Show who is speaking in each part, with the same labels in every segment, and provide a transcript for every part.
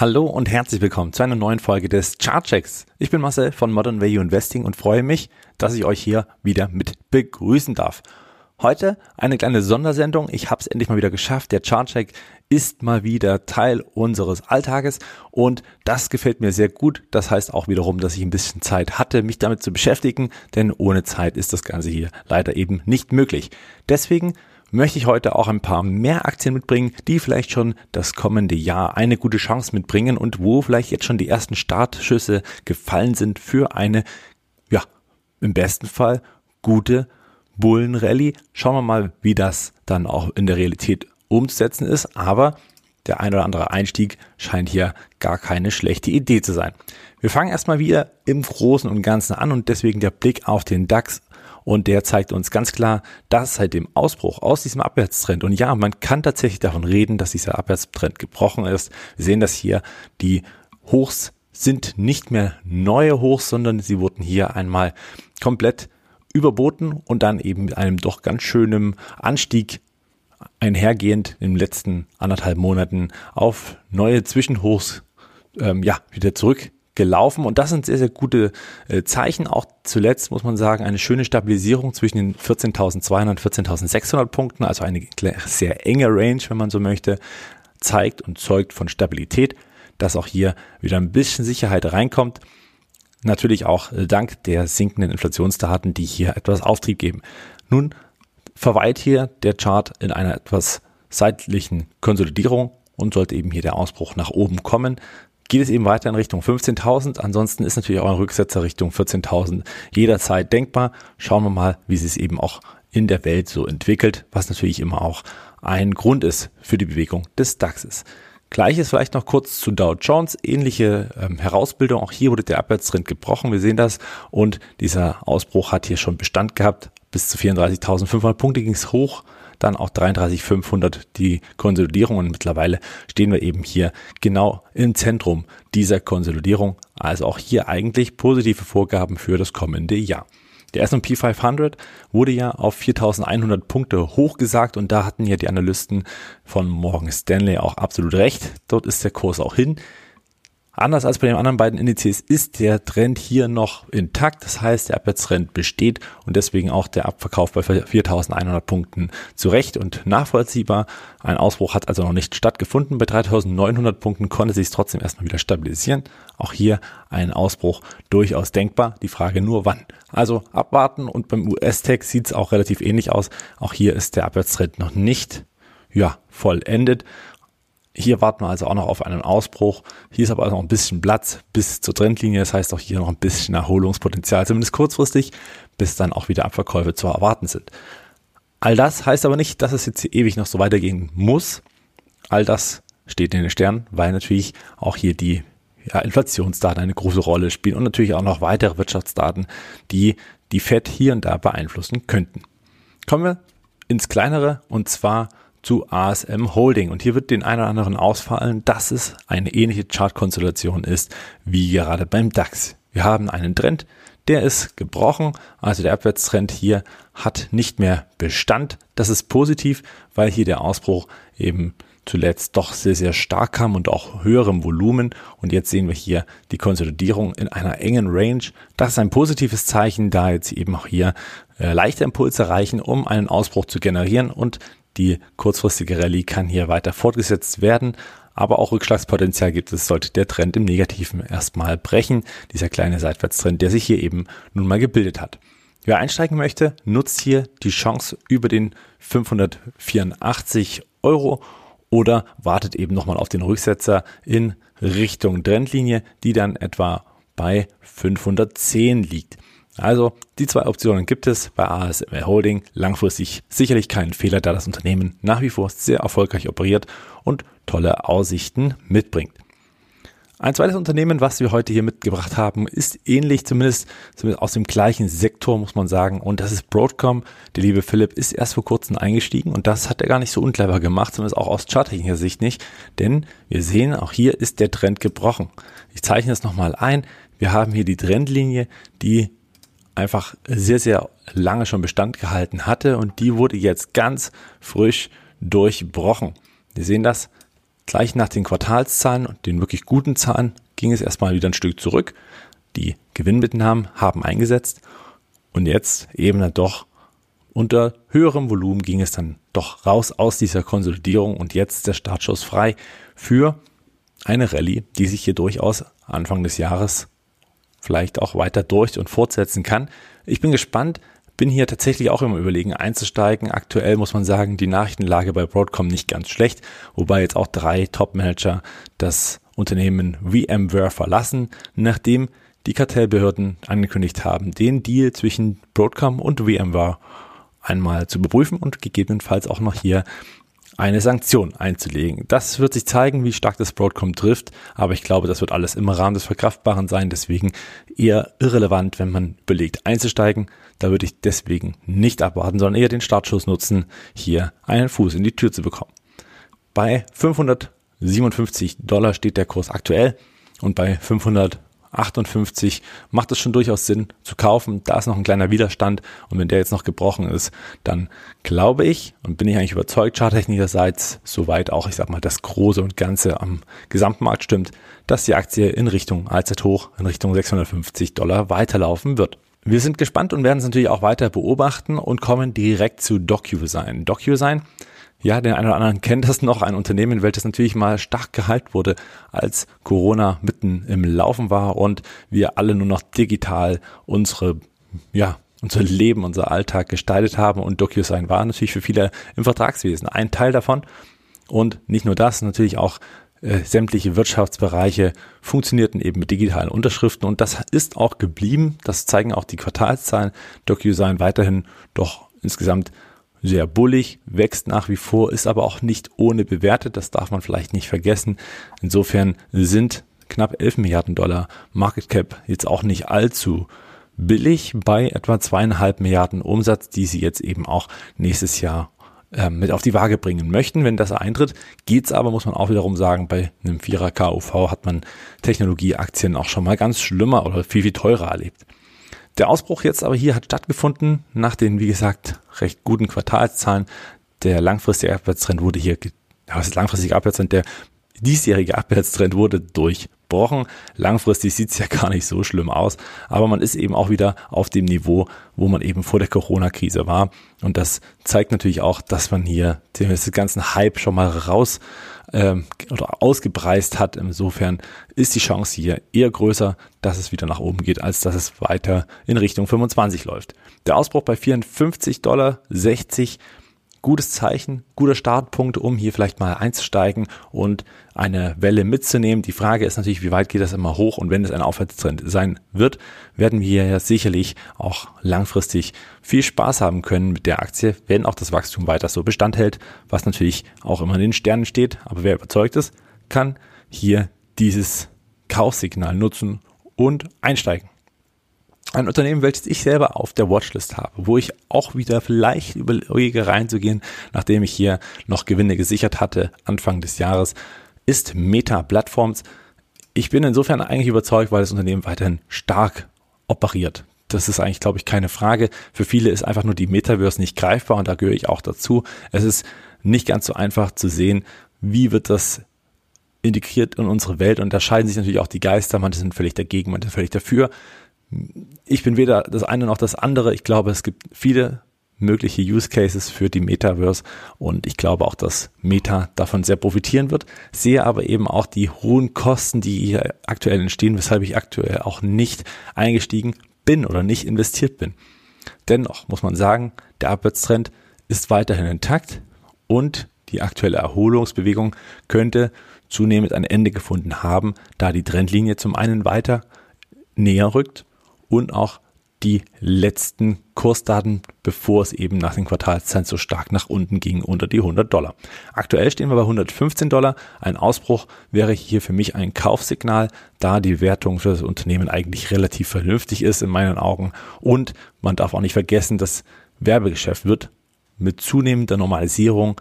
Speaker 1: Hallo und herzlich willkommen zu einer neuen Folge des Chartchecks. Ich bin Marcel von Modern Value Investing und freue mich, dass ich euch hier wieder mit begrüßen darf. Heute eine kleine Sondersendung. Ich habe es endlich mal wieder geschafft. Der Chartcheck ist mal wieder Teil unseres Alltages und das gefällt mir sehr gut. Das heißt auch wiederum, dass ich ein bisschen Zeit hatte, mich damit zu beschäftigen, denn ohne Zeit ist das Ganze hier leider eben nicht möglich. Deswegen möchte ich heute auch ein paar mehr Aktien mitbringen, die vielleicht schon das kommende Jahr eine gute Chance mitbringen und wo vielleicht jetzt schon die ersten Startschüsse gefallen sind für eine, ja, im besten Fall gute Bullenrallye. Schauen wir mal, wie das dann auch in der Realität umzusetzen ist, aber der ein oder andere Einstieg scheint hier gar keine schlechte Idee zu sein. Wir fangen erstmal wieder im Großen und Ganzen an und deswegen der Blick auf den DAX und der zeigt uns ganz klar, dass seit dem Ausbruch aus diesem Abwärtstrend, und ja, man kann tatsächlich davon reden, dass dieser Abwärtstrend gebrochen ist. Wir sehen das hier, die Hochs sind nicht mehr neue Hochs, sondern sie wurden hier einmal komplett überboten und dann eben mit einem doch ganz schönen Anstieg einhergehend in den letzten anderthalb Monaten auf neue Zwischenhochs ähm, ja, wieder zurück gelaufen und das sind sehr, sehr gute äh, Zeichen. Auch zuletzt muss man sagen, eine schöne Stabilisierung zwischen den 14.200 und 14.600 Punkten, also eine sehr enge Range, wenn man so möchte, zeigt und zeugt von Stabilität, dass auch hier wieder ein bisschen Sicherheit reinkommt. Natürlich auch äh, dank der sinkenden Inflationsdaten, die hier etwas Auftrieb geben. Nun verweilt hier der Chart in einer etwas seitlichen Konsolidierung und sollte eben hier der Ausbruch nach oben kommen, geht es eben weiter in Richtung 15.000. Ansonsten ist natürlich auch ein Rücksetzer Richtung 14.000 jederzeit denkbar. Schauen wir mal, wie sich es eben auch in der Welt so entwickelt, was natürlich immer auch ein Grund ist für die Bewegung des DAXes. Gleiches vielleicht noch kurz zu Dow Jones. Ähnliche ähm, Herausbildung. Auch hier wurde der Abwärtstrend gebrochen. Wir sehen das. Und dieser Ausbruch hat hier schon Bestand gehabt. Bis zu 34.500 Punkte ging es hoch dann auch 33.500 die Konsolidierung und mittlerweile stehen wir eben hier genau im Zentrum dieser Konsolidierung. Also auch hier eigentlich positive Vorgaben für das kommende Jahr. Der S&P 500 wurde ja auf 4100 Punkte hochgesagt und da hatten ja die Analysten von Morgan Stanley auch absolut recht. Dort ist der Kurs auch hin. Anders als bei den anderen beiden Indizes ist der Trend hier noch intakt. Das heißt, der Abwärtstrend besteht und deswegen auch der Abverkauf bei 4100 Punkten zurecht und nachvollziehbar. Ein Ausbruch hat also noch nicht stattgefunden. Bei 3900 Punkten konnte sich trotzdem erstmal wieder stabilisieren. Auch hier ein Ausbruch durchaus denkbar. Die Frage nur wann. Also abwarten und beim US-Tech sieht es auch relativ ähnlich aus. Auch hier ist der Abwärtstrend noch nicht ja, vollendet. Hier warten wir also auch noch auf einen Ausbruch. Hier ist aber auch noch ein bisschen Platz bis zur Trendlinie. Das heißt auch hier noch ein bisschen Erholungspotenzial, zumindest kurzfristig, bis dann auch wieder Abverkäufe zu erwarten sind. All das heißt aber nicht, dass es jetzt hier ewig noch so weitergehen muss. All das steht in den Sternen, weil natürlich auch hier die ja, Inflationsdaten eine große Rolle spielen und natürlich auch noch weitere Wirtschaftsdaten, die die Fed hier und da beeinflussen könnten. Kommen wir ins Kleinere und zwar zu ASM Holding. Und hier wird den einen oder anderen ausfallen, dass es eine ähnliche Chartkonstellation ist wie gerade beim DAX. Wir haben einen Trend, der ist gebrochen, also der Abwärtstrend hier hat nicht mehr Bestand. Das ist positiv, weil hier der Ausbruch eben zuletzt doch sehr, sehr stark kam und auch höherem Volumen. Und jetzt sehen wir hier die Konsolidierung in einer engen Range. Das ist ein positives Zeichen, da jetzt eben auch hier äh, leichte Impulse reichen, um einen Ausbruch zu generieren und die kurzfristige Rallye kann hier weiter fortgesetzt werden, aber auch Rückschlagspotenzial gibt es, sollte der Trend im Negativen erstmal brechen, dieser kleine Seitwärtstrend, der sich hier eben nun mal gebildet hat. Wer einsteigen möchte, nutzt hier die Chance über den 584 Euro oder wartet eben nochmal auf den Rücksetzer in Richtung Trendlinie, die dann etwa bei 510 liegt. Also die zwei Optionen gibt es bei ASML Holding. Langfristig sicherlich kein Fehler, da das Unternehmen nach wie vor sehr erfolgreich operiert und tolle Aussichten mitbringt. Ein zweites Unternehmen, was wir heute hier mitgebracht haben, ist ähnlich, zumindest, zumindest aus dem gleichen Sektor, muss man sagen. Und das ist Broadcom. Der liebe Philipp ist erst vor kurzem eingestiegen und das hat er gar nicht so unclever gemacht, zumindest auch aus charttechnischer Sicht nicht. Denn wir sehen, auch hier ist der Trend gebrochen. Ich zeichne es nochmal ein. Wir haben hier die Trendlinie, die einfach sehr, sehr lange schon Bestand gehalten hatte und die wurde jetzt ganz frisch durchbrochen. Wir sehen das gleich nach den Quartalszahlen und den wirklich guten Zahlen ging es erstmal wieder ein Stück zurück. Die Gewinnmitnahmen haben eingesetzt und jetzt eben dann doch unter höherem Volumen ging es dann doch raus aus dieser Konsolidierung und jetzt der Startschuss frei für eine Rallye, die sich hier durchaus Anfang des Jahres vielleicht auch weiter durch und fortsetzen kann. Ich bin gespannt, bin hier tatsächlich auch immer überlegen einzusteigen. Aktuell muss man sagen, die Nachrichtenlage bei Broadcom nicht ganz schlecht, wobei jetzt auch drei Top-Manager das Unternehmen VMware verlassen, nachdem die Kartellbehörden angekündigt haben, den Deal zwischen Broadcom und VMware einmal zu überprüfen und gegebenenfalls auch noch hier eine Sanktion einzulegen. Das wird sich zeigen, wie stark das Broadcom trifft, aber ich glaube, das wird alles im Rahmen des Verkraftbaren sein, deswegen eher irrelevant, wenn man überlegt einzusteigen. Da würde ich deswegen nicht abwarten, sondern eher den Startschuss nutzen, hier einen Fuß in die Tür zu bekommen. Bei 557 Dollar steht der Kurs aktuell und bei 500 58 macht es schon durchaus Sinn zu kaufen. Da ist noch ein kleiner Widerstand und wenn der jetzt noch gebrochen ist, dann glaube ich und bin ich eigentlich überzeugt, charttechnikerseits, soweit auch, ich sag mal, das Große und Ganze am Gesamtmarkt stimmt, dass die Aktie in Richtung Allzeithoch, in Richtung 650 Dollar weiterlaufen wird. Wir sind gespannt und werden es natürlich auch weiter beobachten und kommen direkt zu DocuSign. DocuSign ja, den einen oder anderen kennt das noch, ein Unternehmen, welches natürlich mal stark gehypt wurde, als Corona mitten im Laufen war und wir alle nur noch digital unsere, ja, unser Leben, unser Alltag gestaltet haben und DocuSign war natürlich für viele im Vertragswesen ein Teil davon. Und nicht nur das, natürlich auch äh, sämtliche Wirtschaftsbereiche funktionierten eben mit digitalen Unterschriften und das ist auch geblieben. Das zeigen auch die Quartalszahlen. DocuSign weiterhin doch insgesamt sehr bullig, wächst nach wie vor, ist aber auch nicht ohne bewertet. Das darf man vielleicht nicht vergessen. Insofern sind knapp 11 Milliarden Dollar Market Cap jetzt auch nicht allzu billig bei etwa zweieinhalb Milliarden Umsatz, die sie jetzt eben auch nächstes Jahr äh, mit auf die Waage bringen möchten. Wenn das eintritt, geht's aber, muss man auch wiederum sagen, bei einem Vierer KUV hat man Technologieaktien auch schon mal ganz schlimmer oder viel, viel teurer erlebt. Der Ausbruch jetzt aber hier hat stattgefunden nach den, wie gesagt, recht guten Quartalszahlen. Der langfristige Abwärtstrend wurde hier, was ist langfristige Abwärtstrend? Der diesjährige Abwärtstrend wurde durchbrochen. Langfristig sieht's ja gar nicht so schlimm aus, aber man ist eben auch wieder auf dem Niveau, wo man eben vor der Corona-Krise war. Und das zeigt natürlich auch, dass man hier den ganzen Hype schon mal raus ähm, oder ausgepreist hat. Insofern ist die Chance hier eher größer, dass es wieder nach oben geht, als dass es weiter in Richtung 25 läuft. Der Ausbruch bei 54 Dollar 60 gutes Zeichen, guter Startpunkt, um hier vielleicht mal einzusteigen und eine Welle mitzunehmen. Die Frage ist natürlich, wie weit geht das immer hoch und wenn es ein Aufwärtstrend sein wird, werden wir ja sicherlich auch langfristig viel Spaß haben können mit der Aktie, wenn auch das Wachstum weiter so Bestand hält, was natürlich auch immer in den Sternen steht. Aber wer überzeugt ist, kann hier dieses Kaufsignal nutzen und einsteigen ein Unternehmen, welches ich selber auf der Watchlist habe, wo ich auch wieder vielleicht überlege reinzugehen, nachdem ich hier noch Gewinne gesichert hatte Anfang des Jahres, ist Meta Platforms. Ich bin insofern eigentlich überzeugt, weil das Unternehmen weiterhin stark operiert. Das ist eigentlich, glaube ich, keine Frage. Für viele ist einfach nur die Metaverse nicht greifbar und da gehöre ich auch dazu. Es ist nicht ganz so einfach zu sehen, wie wird das integriert in unsere Welt und da scheiden sich natürlich auch die Geister. Manche sind völlig dagegen, manche sind völlig dafür ich bin weder das eine noch das andere. Ich glaube, es gibt viele mögliche Use Cases für die Metaverse und ich glaube auch, dass Meta davon sehr profitieren wird. Sehe aber eben auch die hohen Kosten, die hier aktuell entstehen, weshalb ich aktuell auch nicht eingestiegen bin oder nicht investiert bin. Dennoch muss man sagen, der Abwärtstrend ist weiterhin intakt und die aktuelle Erholungsbewegung könnte zunehmend ein Ende gefunden haben, da die Trendlinie zum einen weiter näher rückt und auch die letzten Kursdaten, bevor es eben nach den Quartalszahlen so stark nach unten ging, unter die 100 Dollar. Aktuell stehen wir bei 115 Dollar. Ein Ausbruch wäre hier für mich ein Kaufsignal, da die Wertung für das Unternehmen eigentlich relativ vernünftig ist in meinen Augen. Und man darf auch nicht vergessen, das Werbegeschäft wird mit zunehmender Normalisierung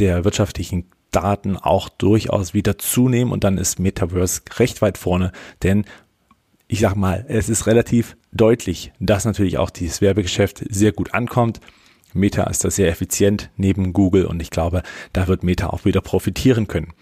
Speaker 1: der wirtschaftlichen Daten auch durchaus wieder zunehmen und dann ist Metaverse recht weit vorne, denn ich sag mal, es ist relativ deutlich, dass natürlich auch dieses Werbegeschäft sehr gut ankommt. Meta ist da sehr effizient neben Google und ich glaube, da wird Meta auch wieder profitieren können.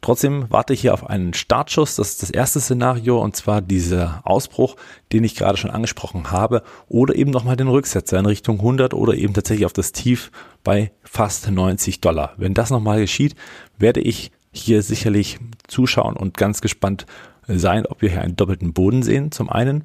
Speaker 1: Trotzdem warte ich hier auf einen Startschuss. Das ist das erste Szenario und zwar dieser Ausbruch, den ich gerade schon angesprochen habe oder eben nochmal den Rücksetzer in Richtung 100 oder eben tatsächlich auf das Tief bei fast 90 Dollar. Wenn das nochmal geschieht, werde ich hier sicherlich zuschauen und ganz gespannt sein, ob wir hier einen doppelten Boden sehen zum einen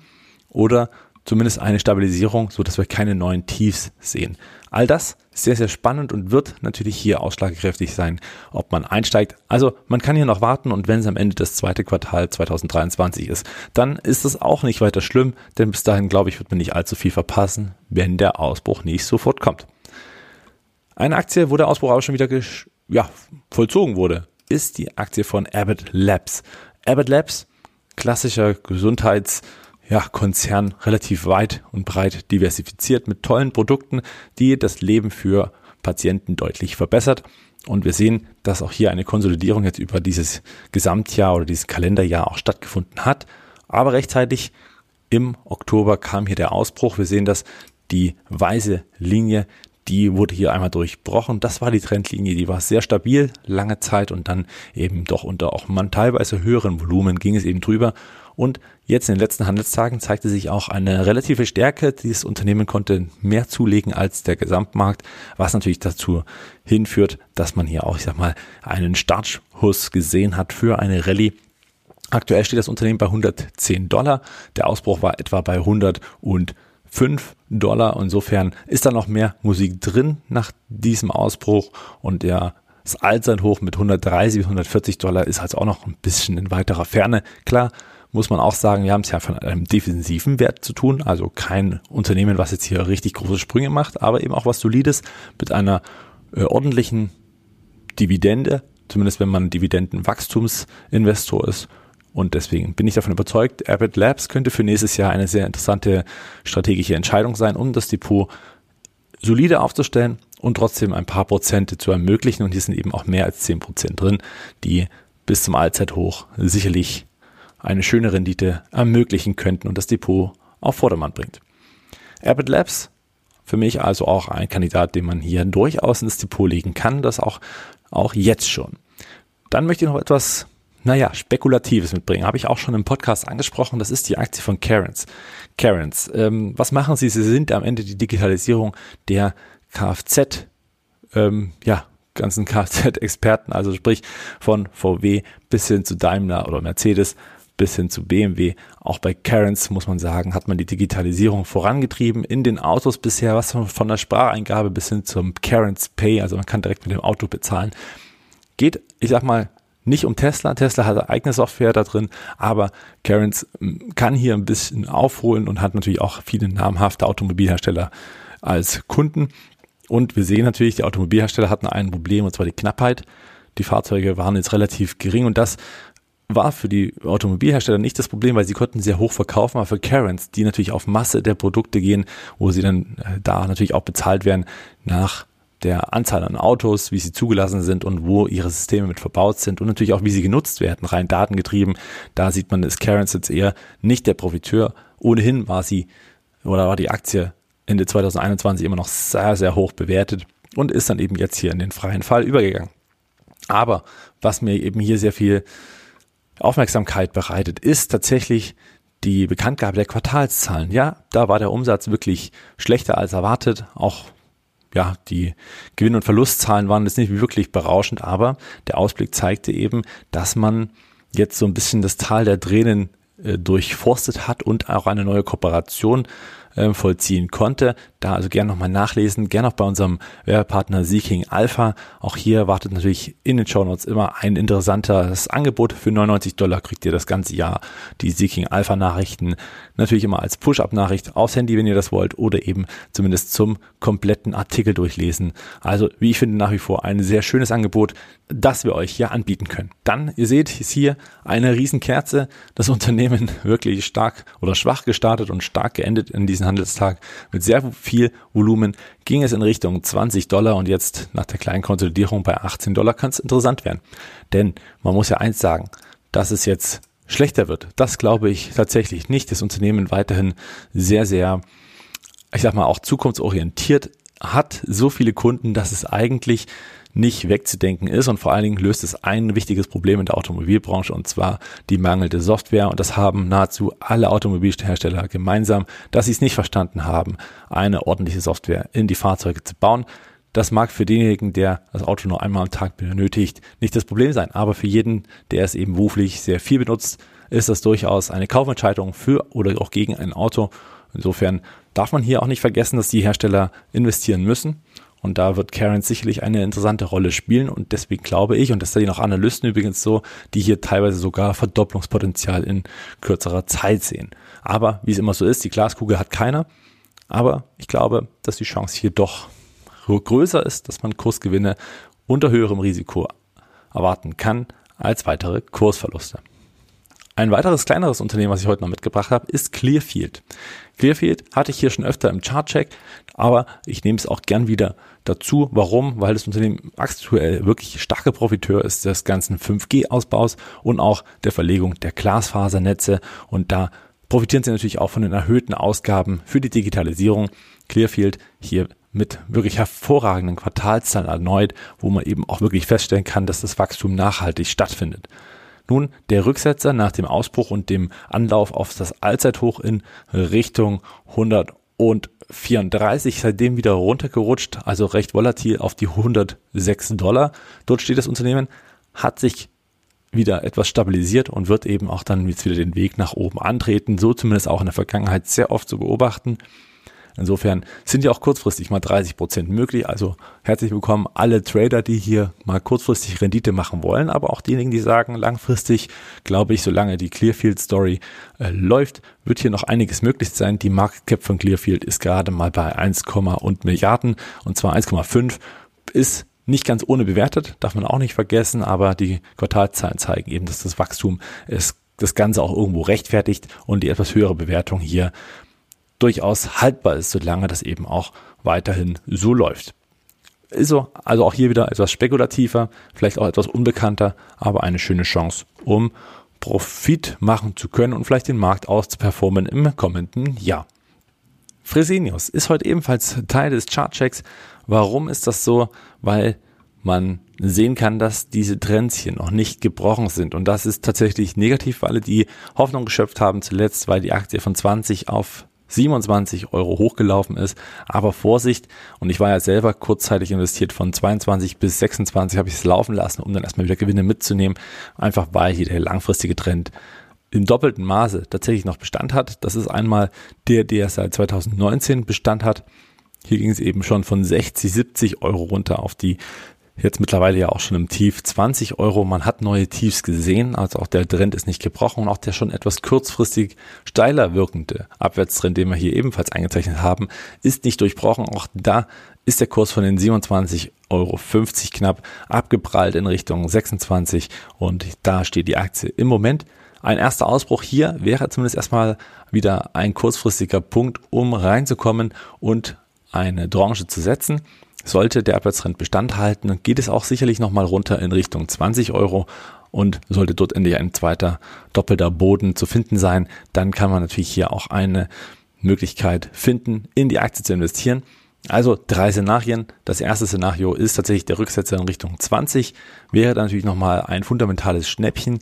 Speaker 1: oder zumindest eine Stabilisierung, so dass wir keine neuen Tiefs sehen. All das ist sehr, sehr spannend und wird natürlich hier ausschlagkräftig sein, ob man einsteigt. Also man kann hier noch warten und wenn es am Ende des zweiten Quartal 2023 ist, dann ist es auch nicht weiter schlimm, denn bis dahin, glaube ich, wird man nicht allzu viel verpassen, wenn der Ausbruch nicht sofort kommt. Eine Aktie, wo der Ausbruch aber schon wieder ja, vollzogen wurde, ist die Aktie von Abbott Labs. Abbott Labs, klassischer Gesundheits- ja, Konzern relativ weit und breit diversifiziert mit tollen Produkten, die das Leben für Patienten deutlich verbessert. Und wir sehen, dass auch hier eine Konsolidierung jetzt über dieses Gesamtjahr oder dieses Kalenderjahr auch stattgefunden hat. Aber rechtzeitig im Oktober kam hier der Ausbruch. Wir sehen, dass die weiße Linie, die wurde hier einmal durchbrochen. Das war die Trendlinie, die war sehr stabil, lange Zeit und dann eben doch unter auch man teilweise höheren Volumen ging es eben drüber. Und jetzt in den letzten Handelstagen zeigte sich auch eine relative Stärke. Dieses Unternehmen konnte mehr zulegen als der Gesamtmarkt, was natürlich dazu hinführt, dass man hier auch, ich sag mal, einen Startschuss gesehen hat für eine Rallye. Aktuell steht das Unternehmen bei 110 Dollar. Der Ausbruch war etwa bei 105 Dollar. Insofern ist da noch mehr Musik drin nach diesem Ausbruch und der das Allzeithoch mit 130 bis 140 Dollar ist also auch noch ein bisschen in weiterer Ferne. Klar, muss man auch sagen, wir haben es ja von einem defensiven Wert zu tun, also kein Unternehmen, was jetzt hier richtig große Sprünge macht, aber eben auch was Solides mit einer äh, ordentlichen Dividende, zumindest wenn man Dividendenwachstumsinvestor ist. Und deswegen bin ich davon überzeugt, Abbott Labs könnte für nächstes Jahr eine sehr interessante strategische Entscheidung sein, um das Depot solide aufzustellen und trotzdem ein paar Prozente zu ermöglichen. Und hier sind eben auch mehr als zehn Prozent drin, die bis zum Allzeithoch sicherlich eine schöne Rendite ermöglichen könnten und das Depot auf Vordermann bringt. Abbott Labs, für mich also auch ein Kandidat, den man hier durchaus ins Depot legen kann, das auch, auch jetzt schon. Dann möchte ich noch etwas, naja, Spekulatives mitbringen. Habe ich auch schon im Podcast angesprochen. Das ist die Aktie von Karens. Karens, ähm, was machen sie? Sie sind am Ende die Digitalisierung der Kfz, ähm, ja, ganzen Kfz-Experten, also sprich von VW bis hin zu Daimler oder Mercedes bis hin zu BMW. Auch bei Karens muss man sagen, hat man die Digitalisierung vorangetrieben in den Autos bisher, was von der Spracheingabe bis hin zum Karens Pay, also man kann direkt mit dem Auto bezahlen. Geht, ich sag mal, nicht um Tesla. Tesla hat eigene Software da drin, aber Karens hm, kann hier ein bisschen aufholen und hat natürlich auch viele namhafte Automobilhersteller als Kunden. Und wir sehen natürlich, die Automobilhersteller hatten ein Problem, und zwar die Knappheit. Die Fahrzeuge waren jetzt relativ gering und das war für die Automobilhersteller nicht das Problem, weil sie konnten sehr hoch verkaufen, aber für Karens, die natürlich auf Masse der Produkte gehen, wo sie dann äh, da natürlich auch bezahlt werden nach der Anzahl an Autos, wie sie zugelassen sind und wo ihre Systeme mit verbaut sind und natürlich auch, wie sie genutzt werden, rein datengetrieben. Da sieht man, ist Karens jetzt eher nicht der Profiteur. Ohnehin war sie oder war die Aktie Ende 2021 immer noch sehr, sehr hoch bewertet und ist dann eben jetzt hier in den freien Fall übergegangen. Aber was mir eben hier sehr viel Aufmerksamkeit bereitet, ist tatsächlich die Bekanntgabe der Quartalszahlen. Ja, da war der Umsatz wirklich schlechter als erwartet. Auch ja, die Gewinn- und Verlustzahlen waren jetzt nicht wirklich berauschend, aber der Ausblick zeigte eben, dass man jetzt so ein bisschen das Tal der Tränen äh, durchforstet hat und auch eine neue Kooperation äh, vollziehen konnte. Da also gerne nochmal nachlesen, gerne auch bei unserem Werbepartner Seeking Alpha. Auch hier wartet natürlich in den Show Notes immer ein interessantes Angebot. Für 99 Dollar kriegt ihr das ganze Jahr die Seeking Alpha Nachrichten. Natürlich immer als Push-Up-Nachricht aufs Handy, wenn ihr das wollt, oder eben zumindest zum kompletten Artikel durchlesen. Also, wie ich finde, nach wie vor ein sehr schönes Angebot, das wir euch hier anbieten können. Dann, ihr seht, ist hier eine Riesenkerze. Das Unternehmen wirklich stark oder schwach gestartet und stark geendet in diesem Handelstag mit sehr viel Volumen ging es in Richtung 20 Dollar und jetzt nach der kleinen Konsolidierung bei 18 Dollar kann es interessant werden. Denn man muss ja eins sagen, dass es jetzt schlechter wird. Das glaube ich tatsächlich nicht. Das Unternehmen weiterhin sehr, sehr, ich sag mal, auch zukunftsorientiert hat so viele Kunden, dass es eigentlich nicht wegzudenken ist und vor allen Dingen löst es ein wichtiges Problem in der Automobilbranche und zwar die mangelnde Software und das haben nahezu alle Automobilhersteller gemeinsam, dass sie es nicht verstanden haben, eine ordentliche Software in die Fahrzeuge zu bauen. Das mag für denjenigen, der das Auto nur einmal am Tag benötigt, nicht das Problem sein, aber für jeden, der es eben beruflich sehr viel benutzt, ist das durchaus eine Kaufentscheidung für oder auch gegen ein Auto. Insofern darf man hier auch nicht vergessen, dass die Hersteller investieren müssen und da wird Karen sicherlich eine interessante Rolle spielen. Und deswegen glaube ich, und das sehen auch Analysten übrigens so, die hier teilweise sogar Verdopplungspotenzial in kürzerer Zeit sehen. Aber wie es immer so ist, die Glaskugel hat keiner. Aber ich glaube, dass die Chance hier doch größer ist, dass man Kursgewinne unter höherem Risiko erwarten kann als weitere Kursverluste. Ein weiteres kleineres Unternehmen, was ich heute noch mitgebracht habe, ist Clearfield. Clearfield hatte ich hier schon öfter im Chartcheck, aber ich nehme es auch gern wieder dazu. Warum? Weil das Unternehmen aktuell wirklich starker Profiteur ist des ganzen 5G-Ausbaus und auch der Verlegung der Glasfasernetze und da profitieren sie natürlich auch von den erhöhten Ausgaben für die Digitalisierung. Clearfield hier mit wirklich hervorragenden Quartalszahlen erneut, wo man eben auch wirklich feststellen kann, dass das Wachstum nachhaltig stattfindet. Nun, der Rücksetzer nach dem Ausbruch und dem Anlauf auf das Allzeithoch in Richtung 134, seitdem wieder runtergerutscht, also recht volatil auf die 106 Dollar. Dort steht das Unternehmen, hat sich wieder etwas stabilisiert und wird eben auch dann jetzt wieder den Weg nach oben antreten, so zumindest auch in der Vergangenheit sehr oft zu beobachten. Insofern sind ja auch kurzfristig mal 30 Prozent möglich. Also herzlich willkommen alle Trader, die hier mal kurzfristig Rendite machen wollen, aber auch diejenigen, die sagen, langfristig glaube ich, solange die Clearfield Story äh, läuft, wird hier noch einiges möglich sein. Die Market Cap von Clearfield ist gerade mal bei 1, und Milliarden und zwar 1,5 ist nicht ganz ohne bewertet, darf man auch nicht vergessen, aber die Quartalzahlen zeigen eben, dass das Wachstum es das Ganze auch irgendwo rechtfertigt und die etwas höhere Bewertung hier durchaus haltbar ist, solange das eben auch weiterhin so läuft. Ist so, also auch hier wieder etwas spekulativer, vielleicht auch etwas unbekannter, aber eine schöne Chance, um Profit machen zu können und vielleicht den Markt auszuperformen im kommenden Jahr. Fresenius ist heute ebenfalls Teil des Chartchecks. Warum ist das so? Weil man sehen kann, dass diese Trends hier noch nicht gebrochen sind. Und das ist tatsächlich negativ, weil alle die Hoffnung geschöpft haben zuletzt, weil die Aktie von 20 auf 27 Euro hochgelaufen ist. Aber Vorsicht, und ich war ja selber kurzzeitig investiert von 22 bis 26 habe ich es laufen lassen, um dann erstmal wieder Gewinne mitzunehmen. Einfach weil hier der langfristige Trend im doppelten Maße tatsächlich noch Bestand hat. Das ist einmal der, der seit 2019 Bestand hat. Hier ging es eben schon von 60, 70 Euro runter auf die jetzt mittlerweile ja auch schon im Tief 20 Euro. Man hat neue Tiefs gesehen, also auch der Trend ist nicht gebrochen und auch der schon etwas kurzfristig steiler wirkende Abwärtstrend, den wir hier ebenfalls eingezeichnet haben, ist nicht durchbrochen. Auch da ist der Kurs von den 27,50 Euro knapp abgeprallt in Richtung 26 und da steht die Aktie im Moment. Ein erster Ausbruch hier wäre zumindest erstmal wieder ein kurzfristiger Punkt, um reinzukommen und eine Tranche zu setzen. Sollte der Abwärtstrend Bestand halten, geht es auch sicherlich nochmal runter in Richtung 20 Euro und sollte dort endlich ein zweiter doppelter Boden zu finden sein, dann kann man natürlich hier auch eine Möglichkeit finden, in die Aktie zu investieren. Also drei Szenarien. Das erste Szenario ist tatsächlich der Rücksetzer in Richtung 20. Wäre dann natürlich nochmal ein fundamentales Schnäppchen.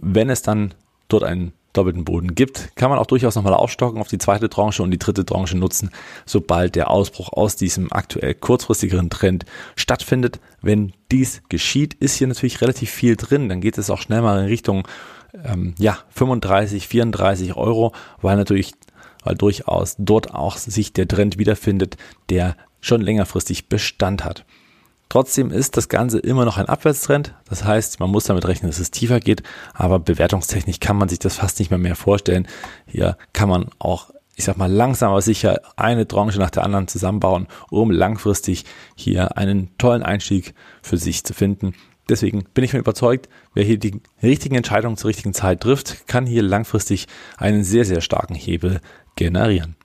Speaker 1: Wenn es dann dort einen doppelten Boden gibt, kann man auch durchaus nochmal aufstocken auf die zweite Tranche und die dritte Tranche nutzen, sobald der Ausbruch aus diesem aktuell kurzfristigeren Trend stattfindet. Wenn dies geschieht, ist hier natürlich relativ viel drin. Dann geht es auch schnell mal in Richtung ähm, ja 35, 34 Euro, weil natürlich weil durchaus dort auch sich der Trend wiederfindet, der schon längerfristig Bestand hat. Trotzdem ist das Ganze immer noch ein Abwärtstrend. Das heißt, man muss damit rechnen, dass es tiefer geht. Aber bewertungstechnisch kann man sich das fast nicht mehr mehr vorstellen. Hier kann man auch, ich sag mal, langsam aber sicher eine Tranche nach der anderen zusammenbauen, um langfristig hier einen tollen Einstieg für sich zu finden. Deswegen bin ich mir überzeugt, wer hier die richtigen Entscheidungen zur richtigen Zeit trifft, kann hier langfristig einen sehr, sehr starken Hebel generieren.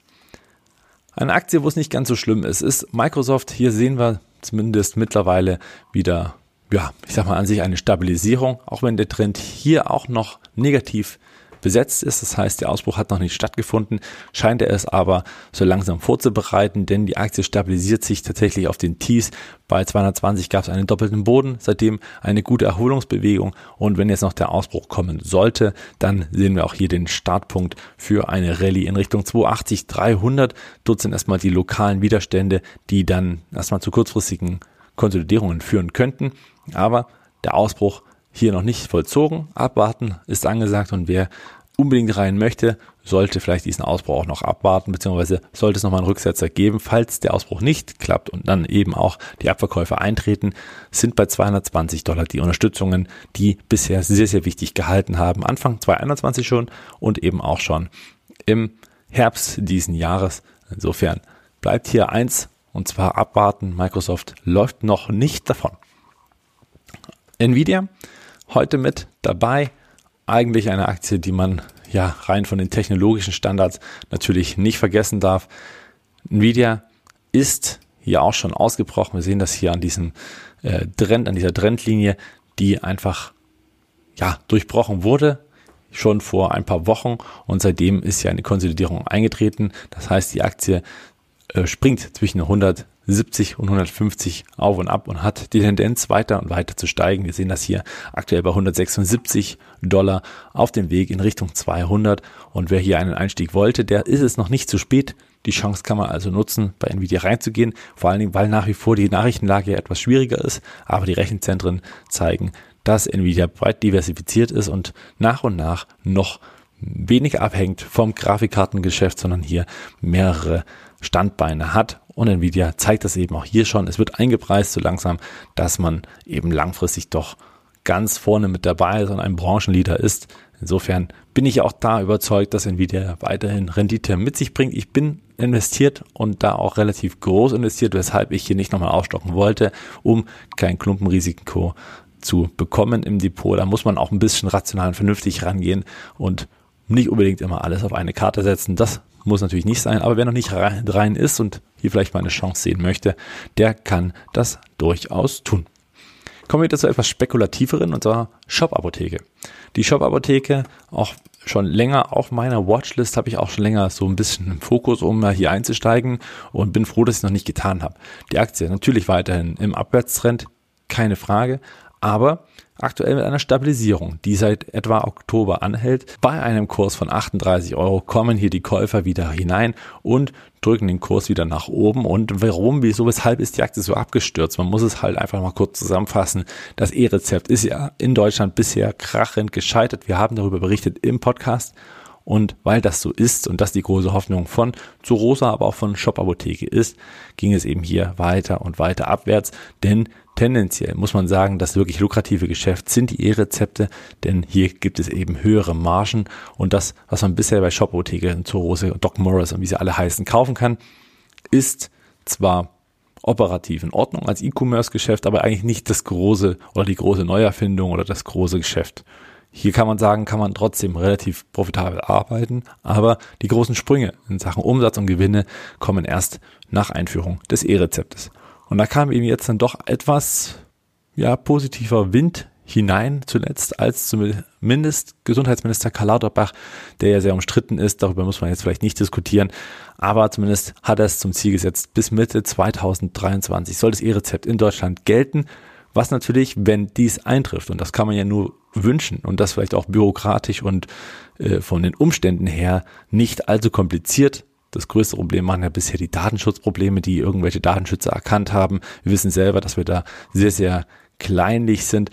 Speaker 1: Eine Aktie, wo es nicht ganz so schlimm ist, ist Microsoft. Hier sehen wir zumindest mittlerweile wieder, ja, ich sag mal an sich eine Stabilisierung, auch wenn der Trend hier auch noch negativ besetzt ist. Das heißt, der Ausbruch hat noch nicht stattgefunden, scheint er es aber so langsam vorzubereiten, denn die Aktie stabilisiert sich tatsächlich auf den Tiefs. Bei 220 gab es einen doppelten Boden, seitdem eine gute Erholungsbewegung und wenn jetzt noch der Ausbruch kommen sollte, dann sehen wir auch hier den Startpunkt für eine Rallye in Richtung 280, 300. Dort sind erstmal die lokalen Widerstände, die dann erstmal zu kurzfristigen Konsolidierungen führen könnten, aber der Ausbruch hier noch nicht vollzogen. Abwarten ist angesagt und wer unbedingt rein möchte, sollte vielleicht diesen Ausbruch auch noch abwarten, beziehungsweise sollte es nochmal einen Rücksetzer geben. Falls der Ausbruch nicht klappt und dann eben auch die Abverkäufe eintreten, sind bei 220 Dollar die Unterstützungen, die bisher sehr, sehr wichtig gehalten haben. Anfang 2021 schon und eben auch schon im Herbst diesen Jahres. Insofern bleibt hier eins und zwar abwarten. Microsoft läuft noch nicht davon. Nvidia heute mit dabei. Eigentlich eine Aktie, die man ja rein von den technologischen Standards natürlich nicht vergessen darf. Nvidia ist hier auch schon ausgebrochen. Wir sehen das hier an diesem äh, Trend, an dieser Trendlinie, die einfach ja durchbrochen wurde schon vor ein paar Wochen und seitdem ist ja eine Konsolidierung eingetreten. Das heißt, die Aktie äh, springt zwischen 170 und 150 auf und ab und hat die Tendenz weiter und weiter zu steigen. Wir sehen das hier aktuell bei 176 Dollar auf dem Weg in Richtung 200 und wer hier einen Einstieg wollte, der ist es noch nicht zu spät. Die Chance kann man also nutzen, bei Nvidia reinzugehen, vor allen Dingen, weil nach wie vor die Nachrichtenlage etwas schwieriger ist, aber die Rechenzentren zeigen, dass Nvidia breit diversifiziert ist und nach und nach noch weniger abhängt vom Grafikkartengeschäft, sondern hier mehrere Standbeine hat. Und Nvidia zeigt das eben auch hier schon. Es wird eingepreist so langsam, dass man eben langfristig doch ganz vorne mit dabei ist und ein Branchenleader ist. Insofern bin ich auch da überzeugt, dass Nvidia weiterhin Rendite mit sich bringt. Ich bin investiert und da auch relativ groß investiert, weshalb ich hier nicht nochmal aufstocken wollte, um kein Klumpenrisiko zu bekommen im Depot. Da muss man auch ein bisschen rational und vernünftig rangehen und nicht unbedingt immer alles auf eine Karte setzen. Das muss natürlich nicht sein, aber wer noch nicht rein ist und hier vielleicht mal eine Chance sehen möchte, der kann das durchaus tun. Kommen wir zu etwas spekulativeren, und zwar Shop-Apotheke. Die Shop-Apotheke, auch schon länger auf meiner Watchlist, habe ich auch schon länger so ein bisschen im Fokus, um mal hier einzusteigen und bin froh, dass ich es noch nicht getan habe. Die Aktie natürlich weiterhin im Abwärtstrend, keine Frage, aber aktuell mit einer Stabilisierung, die seit etwa Oktober anhält. Bei einem Kurs von 38 Euro kommen hier die Käufer wieder hinein und drücken den Kurs wieder nach oben. Und warum, wieso, weshalb ist die Aktie so abgestürzt? Man muss es halt einfach mal kurz zusammenfassen. Das E-Rezept ist ja in Deutschland bisher krachend gescheitert. Wir haben darüber berichtet im Podcast. Und weil das so ist und das die große Hoffnung von Zurosa, aber auch von Shop Apotheke ist, ging es eben hier weiter und weiter abwärts, denn tendenziell muss man sagen, das wirklich lukrative Geschäft sind die E-Rezepte, denn hier gibt es eben höhere Margen und das, was man bisher bei Shop Apotheke, Zurose, Doc Morris und wie sie alle heißen, kaufen kann, ist zwar operativ in Ordnung als E-Commerce-Geschäft, aber eigentlich nicht das große oder die große Neuerfindung oder das große Geschäft. Hier kann man sagen, kann man trotzdem relativ profitabel arbeiten, aber die großen Sprünge in Sachen Umsatz und Gewinne kommen erst nach Einführung des E-Rezeptes. Und da kam eben jetzt dann doch etwas ja, positiver Wind hinein zuletzt, als zumindest Gesundheitsminister Karl Lauterbach, der ja sehr umstritten ist, darüber muss man jetzt vielleicht nicht diskutieren, aber zumindest hat er es zum Ziel gesetzt, bis Mitte 2023 soll das E-Rezept in Deutschland gelten, was natürlich, wenn dies eintrifft, und das kann man ja nur wünschen und das vielleicht auch bürokratisch und äh, von den Umständen her nicht allzu kompliziert das größte Problem waren ja bisher die Datenschutzprobleme, die irgendwelche Datenschützer erkannt haben. Wir wissen selber, dass wir da sehr, sehr kleinlich sind.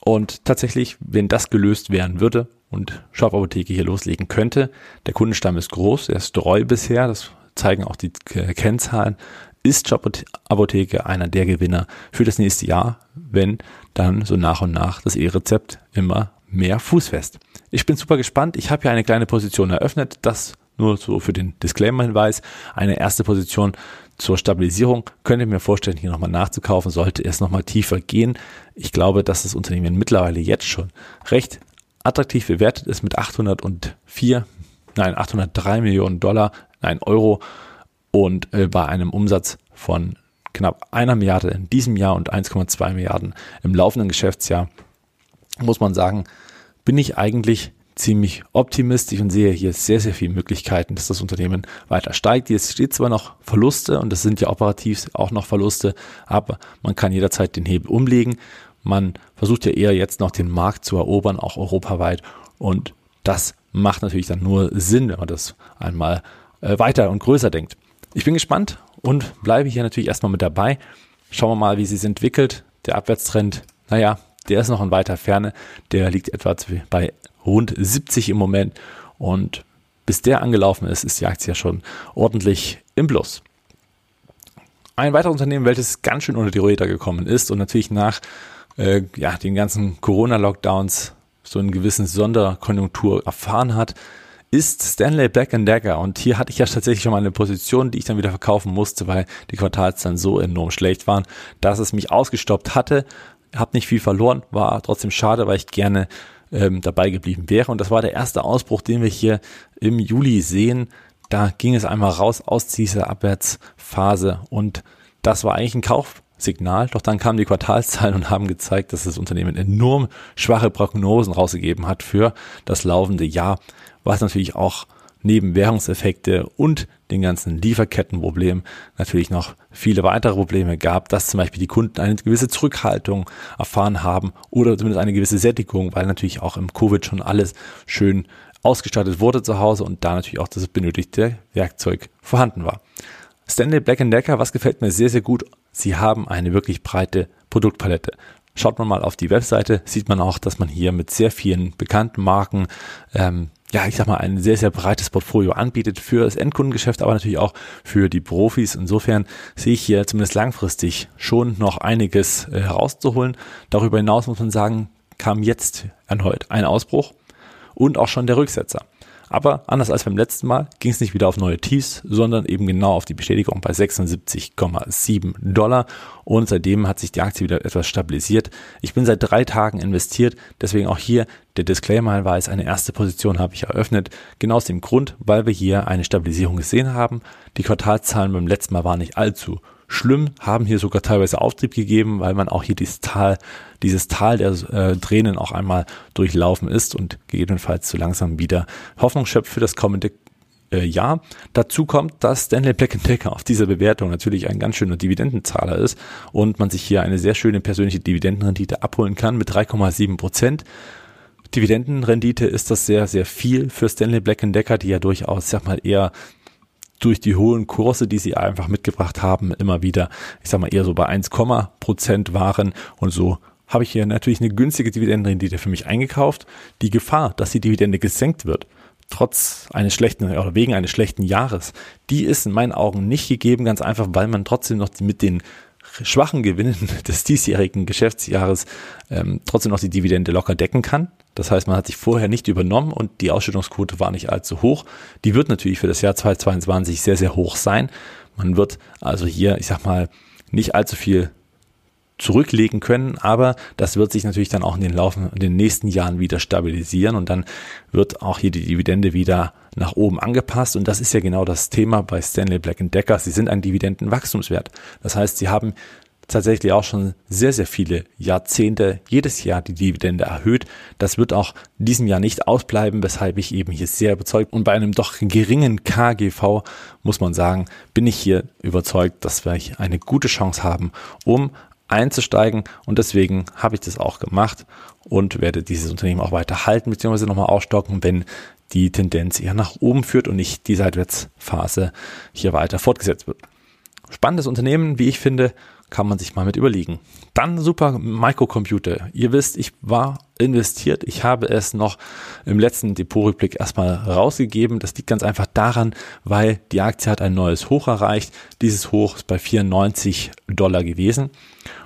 Speaker 1: Und tatsächlich, wenn das gelöst werden würde und Shop Apotheke hier loslegen könnte, der Kundenstamm ist groß, er ist treu bisher, das zeigen auch die Kennzahlen, ist Shop Apotheke einer der Gewinner für das nächste Jahr, wenn dann so nach und nach das E-Rezept immer mehr fußfest. Ich bin super gespannt. Ich habe hier eine kleine Position eröffnet. Das nur so für den Disclaimer-Hinweis. Eine erste Position zur Stabilisierung könnte ich mir vorstellen, hier nochmal nachzukaufen, sollte es nochmal tiefer gehen. Ich glaube, dass das Unternehmen mittlerweile jetzt schon recht attraktiv bewertet ist mit 804, nein, 803 Millionen Dollar, nein, Euro und äh, bei einem Umsatz von knapp einer Milliarde in diesem Jahr und 1,2 Milliarden im laufenden Geschäftsjahr, muss man sagen, bin ich eigentlich ziemlich optimistisch und sehe hier sehr, sehr viele Möglichkeiten, dass das Unternehmen weiter steigt. Jetzt steht zwar noch Verluste und das sind ja operativ auch noch Verluste, aber man kann jederzeit den Hebel umlegen. Man versucht ja eher jetzt noch den Markt zu erobern, auch europaweit. Und das macht natürlich dann nur Sinn, wenn man das einmal äh, weiter und größer denkt. Ich bin gespannt und bleibe hier natürlich erstmal mit dabei. Schauen wir mal, wie sie sich entwickelt. Der Abwärtstrend, naja, der ist noch in weiter Ferne. Der liegt etwa bei rund 70 im Moment. Und bis der angelaufen ist, ist die Aktie ja schon ordentlich im Plus. Ein weiteres Unternehmen, welches ganz schön unter die Räder gekommen ist und natürlich nach äh, ja, den ganzen Corona-Lockdowns so einen gewissen Sonderkonjunktur erfahren hat, ist Stanley Black Decker. Und hier hatte ich ja tatsächlich schon mal eine Position, die ich dann wieder verkaufen musste, weil die Quartalszahlen so enorm schlecht waren, dass es mich ausgestoppt hatte. Hab nicht viel verloren, war trotzdem schade, weil ich gerne ähm, dabei geblieben wäre. Und das war der erste Ausbruch, den wir hier im Juli sehen. Da ging es einmal raus aus dieser Abwärtsphase und das war eigentlich ein Kaufsignal. Doch dann kamen die Quartalszahlen und haben gezeigt, dass das Unternehmen enorm schwache Prognosen rausgegeben hat für das laufende Jahr, was natürlich auch neben Währungseffekte und den ganzen Lieferkettenproblemen natürlich noch viele weitere Probleme gab, dass zum Beispiel die Kunden eine gewisse Zurückhaltung erfahren haben oder zumindest eine gewisse Sättigung, weil natürlich auch im Covid schon alles schön ausgestattet wurde zu Hause und da natürlich auch das benötigte Werkzeug vorhanden war. Stanley Black Decker, was gefällt mir sehr, sehr gut? Sie haben eine wirklich breite Produktpalette. Schaut man mal auf die Webseite, sieht man auch, dass man hier mit sehr vielen bekannten Marken ähm, ja, ich sag mal, ein sehr, sehr breites Portfolio anbietet für das Endkundengeschäft, aber natürlich auch für die Profis. Insofern sehe ich hier zumindest langfristig schon noch einiges äh, herauszuholen. Darüber hinaus muss man sagen, kam jetzt erneut ein Ausbruch und auch schon der Rücksetzer. Aber anders als beim letzten Mal ging es nicht wieder auf neue Tiefs, sondern eben genau auf die Bestätigung bei 76,7 Dollar. Und seitdem hat sich die Aktie wieder etwas stabilisiert. Ich bin seit drei Tagen investiert, deswegen auch hier der Disclaimer-Hinweis, eine erste Position habe ich eröffnet, genau aus dem Grund, weil wir hier eine Stabilisierung gesehen haben. Die Quartalzahlen beim letzten Mal waren nicht allzu schlimm, haben hier sogar teilweise Auftrieb gegeben, weil man auch hier dieses Tal, dieses Tal der äh, Tränen auch einmal durchlaufen ist und gegebenenfalls so langsam wieder Hoffnung schöpft für das kommende äh, Jahr. Dazu kommt, dass Stanley Black Decker auf dieser Bewertung natürlich ein ganz schöner Dividendenzahler ist und man sich hier eine sehr schöne persönliche Dividendenrendite abholen kann mit 3,7 Prozent. Dividendenrendite ist das sehr, sehr viel für Stanley Black Decker, die ja durchaus, sag mal, eher durch die hohen Kurse, die sie einfach mitgebracht haben, immer wieder, ich sag mal, eher so bei 1, Prozent waren und so habe ich hier natürlich eine günstige Dividendenrendite für mich eingekauft. Die Gefahr, dass die Dividende gesenkt wird, trotz eines schlechten oder wegen eines schlechten Jahres, die ist in meinen Augen nicht gegeben, ganz einfach, weil man trotzdem noch mit den schwachen Gewinnen des diesjährigen Geschäftsjahres ähm, trotzdem noch die Dividende locker decken kann. Das heißt, man hat sich vorher nicht übernommen und die Ausschüttungsquote war nicht allzu hoch. Die wird natürlich für das Jahr 2022 sehr, sehr hoch sein. Man wird also hier, ich sag mal, nicht allzu viel zurücklegen können, aber das wird sich natürlich dann auch in den Laufen, in den nächsten Jahren wieder stabilisieren und dann wird auch hier die Dividende wieder nach oben angepasst und das ist ja genau das Thema bei Stanley Black Decker. Sie sind ein Dividendenwachstumswert. Das heißt, sie haben tatsächlich auch schon sehr, sehr viele Jahrzehnte jedes Jahr die Dividende erhöht. Das wird auch in diesem Jahr nicht ausbleiben, weshalb ich eben hier sehr überzeugt und bei einem doch geringen KGV muss man sagen, bin ich hier überzeugt, dass wir eine gute Chance haben, um einzusteigen und deswegen habe ich das auch gemacht und werde dieses Unternehmen auch weiter halten bzw. nochmal aufstocken, wenn die Tendenz eher nach oben führt und nicht die Seitwärtsphase hier weiter fortgesetzt wird. Spannendes Unternehmen, wie ich finde, kann man sich mal mit überlegen. Dann Super Microcomputer. Ihr wisst, ich war investiert. Ich habe es noch im letzten Depotrückblick erstmal rausgegeben. Das liegt ganz einfach daran, weil die Aktie hat ein neues Hoch erreicht. Dieses Hoch ist bei 94 Dollar gewesen.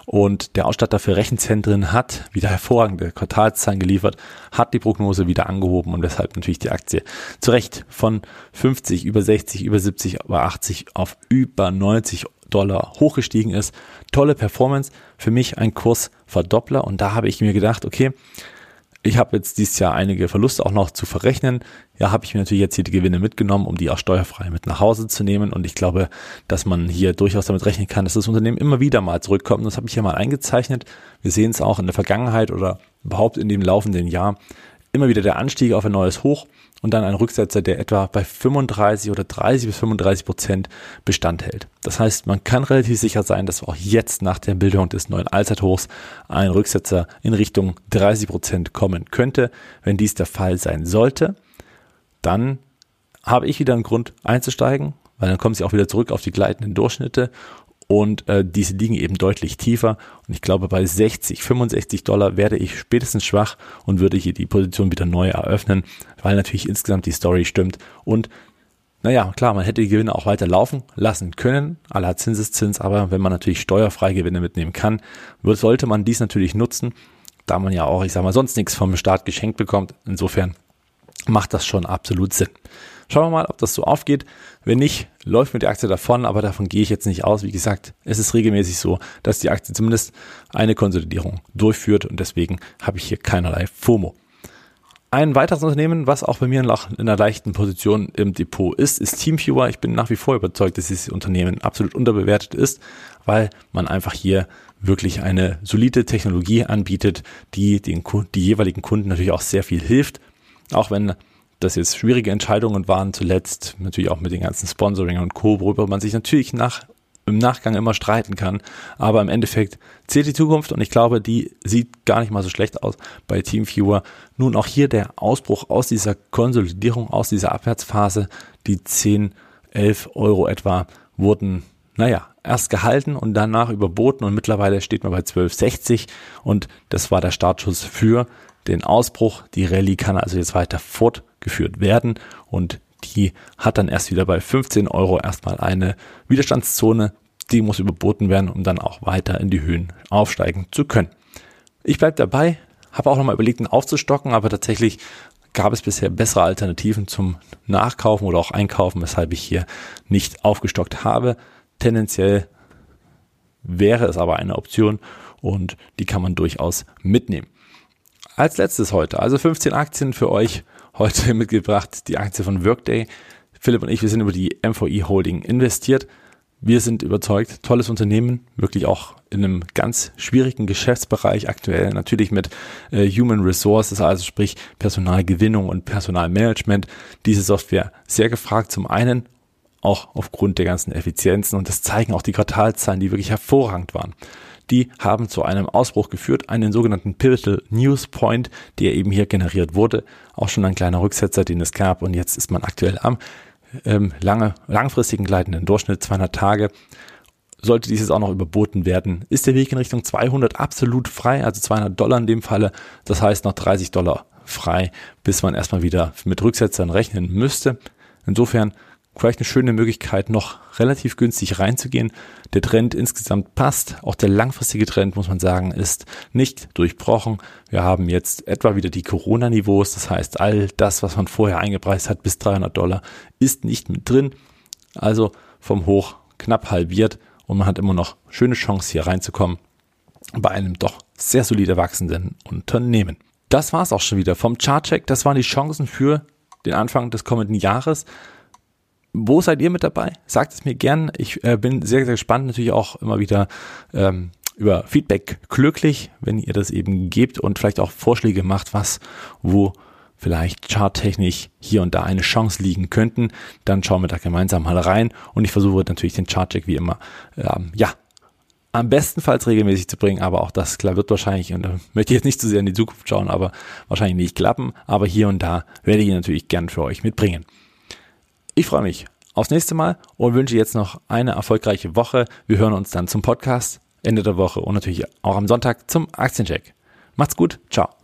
Speaker 1: Und der Ausstatter für Rechenzentren hat wieder hervorragende Quartalszahlen geliefert, hat die Prognose wieder angehoben und weshalb natürlich die Aktie zu Recht von 50, über 60, über 70, über 80 auf über 90 Dollar hochgestiegen ist. Tolle Performance. Für mich ein Kursverdoppler. Und da habe ich mir gedacht, okay, ich habe jetzt dieses Jahr einige Verluste auch noch zu verrechnen. Ja, habe ich mir natürlich jetzt hier die Gewinne mitgenommen, um die auch steuerfrei mit nach Hause zu nehmen. Und ich glaube, dass man hier durchaus damit rechnen kann, dass das Unternehmen immer wieder mal zurückkommt. Das habe ich hier mal eingezeichnet. Wir sehen es auch in der Vergangenheit oder überhaupt in dem laufenden Jahr immer wieder der Anstieg auf ein neues Hoch und dann ein Rücksetzer, der etwa bei 35 oder 30 bis 35 Prozent Bestand hält. Das heißt, man kann relativ sicher sein, dass auch jetzt nach der Bildung des neuen Allzeithochs ein Rücksetzer in Richtung 30 Prozent kommen könnte. Wenn dies der Fall sein sollte, dann habe ich wieder einen Grund einzusteigen, weil dann kommen sie auch wieder zurück auf die gleitenden Durchschnitte und äh, diese liegen eben deutlich tiefer. Und ich glaube, bei 60, 65 Dollar werde ich spätestens schwach und würde hier die Position wieder neu eröffnen, weil natürlich insgesamt die Story stimmt. Und naja, klar, man hätte die Gewinne auch weiter laufen lassen können, aller Zinseszins, aber wenn man natürlich steuerfrei Gewinne mitnehmen kann, sollte man dies natürlich nutzen, da man ja auch, ich sag mal, sonst nichts vom Staat geschenkt bekommt. Insofern macht das schon absolut Sinn. Schauen wir mal, ob das so aufgeht. Wenn nicht, läuft mir die Aktie davon, aber davon gehe ich jetzt nicht aus. Wie gesagt, es ist regelmäßig so, dass die Aktie zumindest eine Konsolidierung durchführt und deswegen habe ich hier keinerlei FOMO. Ein weiteres Unternehmen, was auch bei mir in einer leichten Position im Depot ist, ist Teamviewer. Ich bin nach wie vor überzeugt, dass dieses Unternehmen absolut unterbewertet ist, weil man einfach hier wirklich eine solide Technologie anbietet, die den die jeweiligen Kunden natürlich auch sehr viel hilft. Auch wenn das jetzt schwierige Entscheidungen waren, zuletzt natürlich auch mit den ganzen Sponsoring und Co., worüber man sich natürlich nach, im Nachgang immer streiten kann. Aber im Endeffekt zählt die Zukunft und ich glaube, die sieht gar nicht mal so schlecht aus bei Teamviewer. Nun auch hier der Ausbruch aus dieser Konsolidierung, aus dieser Abwärtsphase, die 10, 11 Euro etwa wurden, naja, erst gehalten und danach überboten und mittlerweile steht man bei 12,60 und das war der Startschuss für den Ausbruch. Die Rallye kann also jetzt weiter fortgeführt werden und die hat dann erst wieder bei 15 Euro erstmal eine Widerstandszone. Die muss überboten werden, um dann auch weiter in die Höhen aufsteigen zu können. Ich bleibe dabei, habe auch nochmal überlegt, ihn aufzustocken, aber tatsächlich gab es bisher bessere Alternativen zum Nachkaufen oder auch Einkaufen, weshalb ich hier nicht aufgestockt habe. Tendenziell wäre es aber eine Option und die kann man durchaus mitnehmen. Als letztes heute, also 15 Aktien für euch heute mitgebracht, die Aktie von Workday. Philipp und ich, wir sind über die MVI Holding investiert. Wir sind überzeugt, tolles Unternehmen, wirklich auch in einem ganz schwierigen Geschäftsbereich aktuell, natürlich mit äh, Human Resources, also sprich Personalgewinnung und Personalmanagement. Diese Software sehr gefragt zum einen, auch aufgrund der ganzen Effizienzen und das zeigen auch die Quartalzahlen, die wirklich hervorragend waren die haben zu einem Ausbruch geführt, einen sogenannten Pivotal News Point, der eben hier generiert wurde. Auch schon ein kleiner Rücksetzer, den es gab und jetzt ist man aktuell am ähm, lange, langfristigen gleitenden Durchschnitt 200 Tage. Sollte dieses auch noch überboten werden, ist der Weg in Richtung 200 absolut frei, also 200 Dollar in dem Falle. Das heißt noch 30 Dollar frei, bis man erstmal wieder mit Rücksetzern rechnen müsste. Insofern vielleicht eine schöne Möglichkeit, noch relativ günstig reinzugehen. Der Trend insgesamt passt. Auch der langfristige Trend, muss man sagen, ist nicht durchbrochen. Wir haben jetzt etwa wieder die Corona-Niveaus. Das heißt, all das, was man vorher eingepreist hat, bis 300 Dollar, ist nicht mit drin. Also vom Hoch knapp halbiert und man hat immer noch schöne Chance hier reinzukommen bei einem doch sehr solide wachsenden Unternehmen. Das war's auch schon wieder vom Chartcheck. Das waren die Chancen für den Anfang des kommenden Jahres. Wo seid ihr mit dabei? Sagt es mir gern. Ich äh, bin sehr, sehr gespannt, natürlich auch immer wieder ähm, über Feedback glücklich, wenn ihr das eben gebt und vielleicht auch Vorschläge macht, was, wo vielleicht charttechnisch hier und da eine Chance liegen könnten, dann schauen wir da gemeinsam mal rein und ich versuche natürlich den Chartcheck wie immer, ähm, ja, am bestenfalls regelmäßig zu bringen, aber auch das klar wird wahrscheinlich, und da möchte ich jetzt nicht zu sehr in die Zukunft schauen, aber wahrscheinlich nicht klappen, aber hier und da werde ich ihn natürlich gern für euch mitbringen. Ich freue mich aufs nächste Mal und wünsche jetzt noch eine erfolgreiche Woche. Wir hören uns dann zum Podcast Ende der Woche und natürlich auch am Sonntag zum Aktiencheck. Macht's gut, ciao.